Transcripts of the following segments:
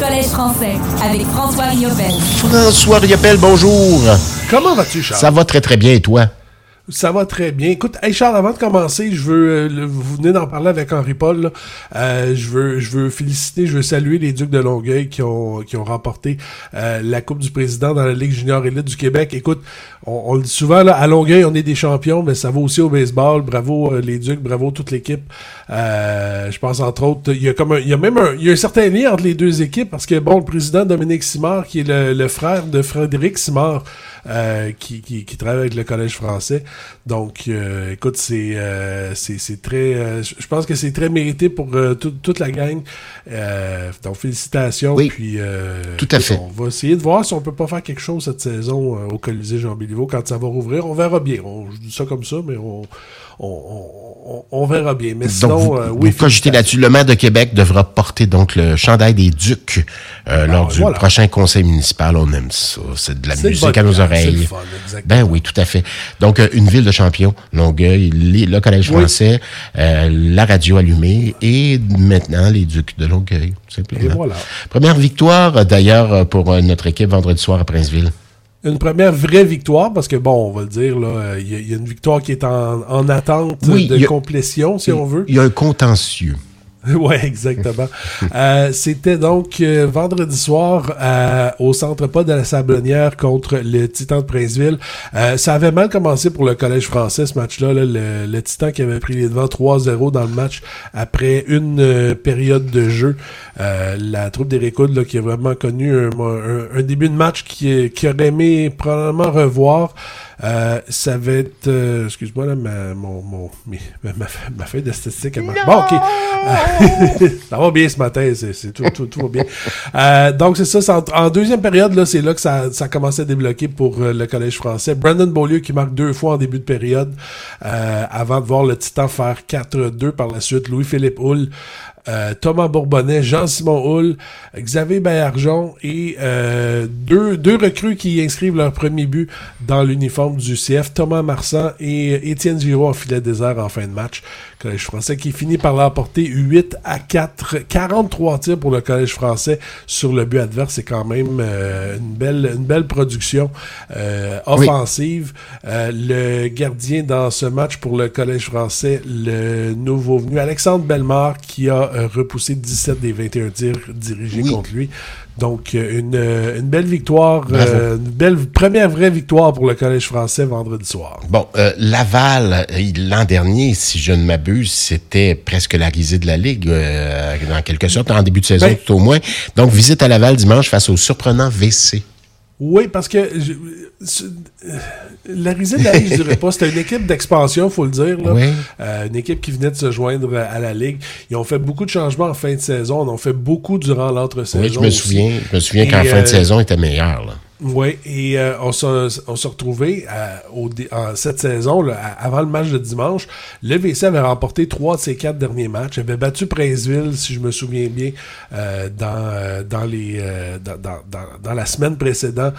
Collège français avec François Riopel. François Riopel, bonjour. Comment vas-tu, Charles? Ça va très très bien et toi? Ça va très bien. Écoute, hey Charles, avant de commencer, je veux, euh, vous venez d'en parler avec Henri Paul. Euh, je veux, je veux féliciter, je veux saluer les Ducs de Longueuil qui ont, qui ont remporté euh, la Coupe du Président dans la Ligue junior élite du Québec. Écoute, on, on le dit souvent là, à Longueuil, on est des champions, mais ça va aussi au baseball. Bravo les Ducs, bravo toute l'équipe. je pense entre autres, il y a comme, un, il y a même un, il y a un certain lien entre les deux équipes parce que bon, le président Dominique Simard, qui est le, le frère de Frédéric Simard. Euh, qui, qui, qui, travaille avec le Collège français. Donc, euh, écoute, c'est euh, c'est très... je pense que c'est très mérité pour toute la gang. donc, félicitations. Oui, puis, tout à fait. On va essayer de voir si on peut pas faire quelque chose cette saison au Colisée Jean-Béliveau quand ça va rouvrir. On verra bien. On, je dis ça comme ça, mais on on, verra bien. Mais sinon, vous, euh, oui. là-dessus. Le maire de Québec devra porter donc le chandail des Ducs euh, lors du prochain conseil municipal. On aime ça. C'est de la musique à nos oreilles. Ben oui, tout à fait. Donc, euh, une ville de champions, Longueuil, le Collège français, la radio allumée et maintenant les Ducs de Longueuil, simplement. Et voilà. Première victoire, d'ailleurs, pour notre équipe vendredi soir à Princeville une première vraie victoire, parce que bon, on va le dire, il y, a une victoire qui est en, en attente de complétion, si on veut. Il y a un contentieux. oui, exactement. euh, C'était donc euh, vendredi soir euh, au Centre Pas de la Sablonnière contre le Titan de Princeville. Euh, ça avait mal commencé pour le Collège français, ce match-là. le, le, Titan qui avait pris les devants 3-0 dans le match après une période de jeu. la troupe des Hood, qui a vraiment connu un, un, début de match qui, qui aurait aimé probablement revoir. Euh, ça va être... Euh, excuse-moi, là, ma, mon, mon, ma, ma, feuille de statistique. Bon, OK. Ça va bien ce matin. C'est, tout, tout, tout va bien. Euh, donc, c'est ça. En, en, deuxième période, là, c'est là que ça, ça a commencé à débloquer pour le Collège français. Brandon Beaulieu qui marque deux fois en début de période avant de voir le Titan faire 4-2 par la suite. Louis-Philippe Hull euh, Thomas Bourbonnais, Jean-Simon Hull, Xavier Bayarjon et euh, deux, deux recrues qui inscrivent leur premier but dans l'uniforme du CF, Thomas Marsan et Étienne Giraud en filet désert en fin de match. Collège français qui finit par l'emporter 8 à 4, 43 tirs pour le Collège français sur le but adverse. C'est quand même euh, une belle une belle production offensive. le gardien dans ce match pour le Collège français, le nouveau venu Alexandre qui a repoussé 17 des 21 tirs dirigés contre lui. Donc, euh, une, euh, une belle victoire, euh, une belle première vraie victoire pour le Collège français vendredi soir. Bon, Laval, l'an dernier, si je ne m'abuse, c'était presque la risée de la Ligue, en quelque sorte, en début de saison ben tout au moins. Donc, visite à Laval dimanche face au surprenant VC. Oui, parce que la risée de la Ligue, je dirais pas. C'était une équipe d'expansion, faut le dire. Là. Euh, une équipe qui venait de se joindre à la Ligue. Ils ont fait beaucoup de changements en fin de saison. On en fait beaucoup durant l'entre-saison. Oui, je me souviens. Je me souviens qu'en fin de euh, saison, était meilleur. Là. Oui, et euh, on s'est retrouvés euh, au, en cette saison, là, avant le match de dimanche. Le VC avait remporté trois de ses quatre derniers matchs. Avait battu Princeville, si je me souviens bien, euh, dans, dans, les, dans, dans, dans, la semaine précédente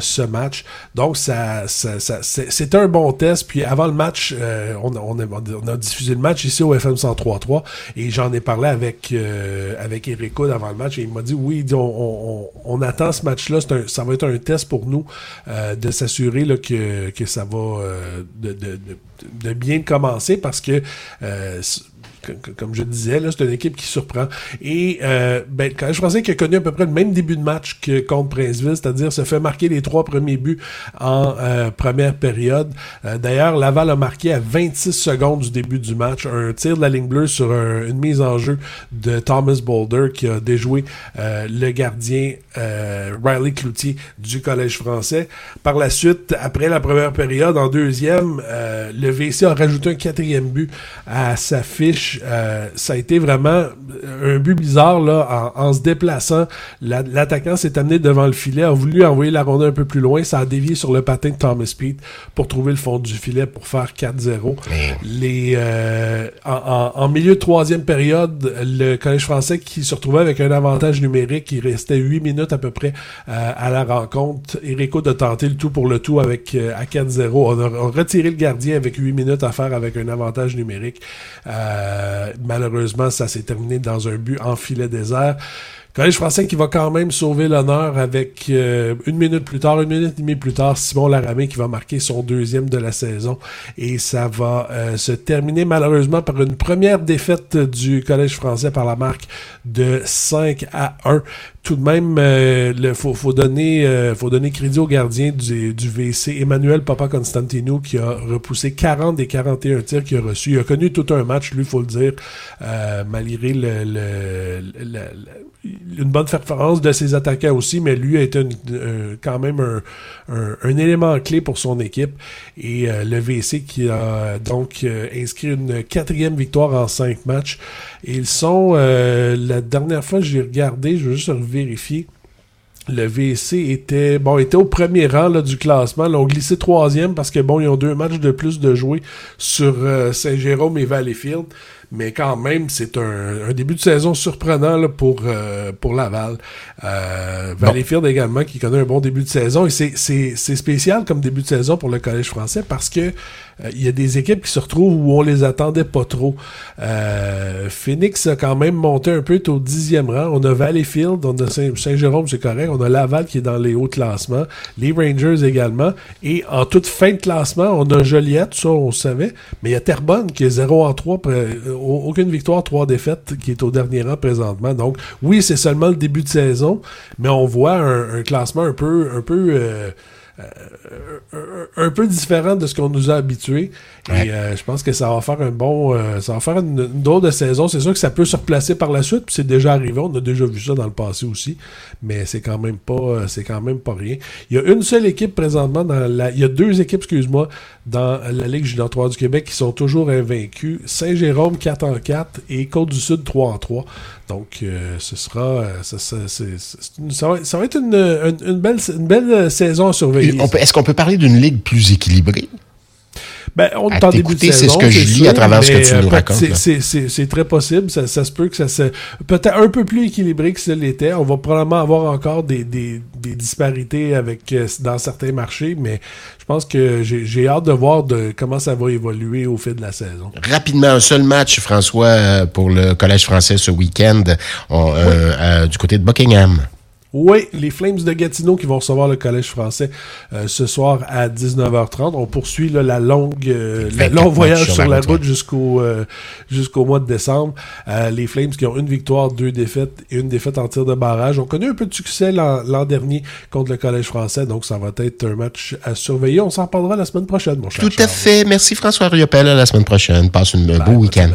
ce match. Donc, ça, ça, ça c'était un bon test. Puis avant le match, on, on, a, on, a, diffusé le match ici au FM 103.3 et j'en ai parlé avec, avec Eric avant le match et il m'a dit, oui, on, on, on attend ce match-là, ça va être un test pour nous euh, de s'assurer que, ça va euh, de, bien commencer parce que euh, comme je disais, c'est une équipe qui surprend. Et euh, ben, quand je pensais qu'il a connu à peu près le même début de match que contre Princeville, c'est-à-dire se fait marquer les trois premiers buts en euh, première période. Euh, d'ailleurs, Laval a marqué à 26 secondes du début du match un tir de la ligne bleue sur une mise en jeu de Thomas Boulder qui a déjoué le gardien Riley Cloutier du Collège français. Par la suite, après la première période, en deuxième, le VC a rajouté un quatrième but à sa fiche euh, ça a été vraiment un but bizarre là, en, se déplaçant. L'attaquant s'est amené devant le filet, a voulu envoyer la rondelle un peu plus loin, ça a dévié sur le patin de Thomas Pete pour trouver le fond du filet pour faire 4-0. Les euh, en, milieu de troisième période, le Collège français qui se retrouvait avec un avantage numérique, il restait 8 minutes à peu près euh, à la rencontre. Erico de tenter le tout pour le tout avec à 4-0. On, a retiré le gardien avec 8 minutes à faire avec un avantage numérique. Euh, malheureusement, ça s'est terminé dans un but en filet désert. Collège français qui va quand même sauver l'honneur avec euh, une minute plus tard, une minute et demie plus tard, Simon Laramé qui va marquer son deuxième de la saison. Et ça va euh, se terminer malheureusement par une première défaite du Collège français par la marque de 5 à 1 tout de même, il euh, faut, donner, faut donner crédit au gardien du, du VC, Emmanuel Papa Constantino, qui a repoussé 40 des 41 tirs qu'il a reçus. Il a connu tout un match, lui, faut le dire, malgré le, une bonne performance de ses attaquants aussi, mais lui a été quand même un, élément clé pour son équipe. Et euh, le VC qui a donc euh, inscrit une quatrième victoire en cinq matchs. ils sont, euh, la dernière fois que j'ai regardé, je vais juste vérifier. Le VC était bon était au premier rang là, du classement. Ils ont glissé troisième parce que bon, ils ont deux matchs de plus de jouer sur Saint-Jérôme et Valleyfield mais quand même, c'est un, début de saison surprenant pour, euh, pour Laval. Euh, Valleyfield également, qui connaît un bon début de saison. Et c'est spécial comme début de saison pour le Collège français parce que il y a des équipes qui se retrouvent où on les attendait pas trop. Euh, Phoenix a quand même monté un peu au dixième rang. On a Valleyfield, on a Saint-Jérôme, c'est correct. On a Laval qui est dans les hauts classements. Les Rangers également. Et en toute fin de classement, on a Joliette, ça on savait. Mais il y a Terrebonne qui est 0 en 3, euh, aucune victoire, 3 défaites, qui est au dernier rang présentement. Donc oui, c'est seulement le début de saison, mais on voit un, classement un peu... Un peu euh, un peu différent de ce qu'on nous a habitué. Et euh, je pense que ça va faire un bon. Euh, ça va faire une, une drôle de saison. C'est sûr que ça peut se replacer par la suite, puis c'est déjà arrivé. On a déjà vu ça dans le passé aussi. Mais c'est quand même pas. c'est quand même pas rien. Il y a une seule équipe présentement dans la. Il y a deux équipes, excuse-moi, dans la Ligue junior 3 du Québec qui sont toujours invaincus. Saint-Jérôme 4 en 4 et Côte-du-Sud 3 en 3. Donc, ce sera. Ça, va, être une, belle, une belle saison à surveiller. Est-ce qu'on peut parler d'une ligue plus équilibrée? Ben, on est en début de c'est ce que je lis à travers ce que tu nous euh, racontes. C'est très possible. Ça, se peut que ça se. Peut-être un peu plus équilibré que ce l'était. On va probablement avoir encore des, des, disparités avec euh, dans certains marchés, mais je pense que j'ai hâte de voir de comment ça va évoluer au fil de la saison. Rapidement, un seul match, François, euh, pour le Collège français ce week-end, du côté de Buckingham. Oui, les Flames de Gatineau qui vont recevoir le Collège français euh, ce soir à 19h30. On poursuit la longue, euh, le long voyage sur la route jusqu'au euh, jusqu'au mois de décembre. les Flames qui ont une victoire, deux défaites et une défaite en tir de barrage. On connu un peu de succès l'an dernier contre le Collège français, donc ça va être un match à surveiller. On s'en parlera la semaine prochaine, mon cher. Tout à fait. Merci François Riopel. À la semaine prochaine. Passe une beau week-end.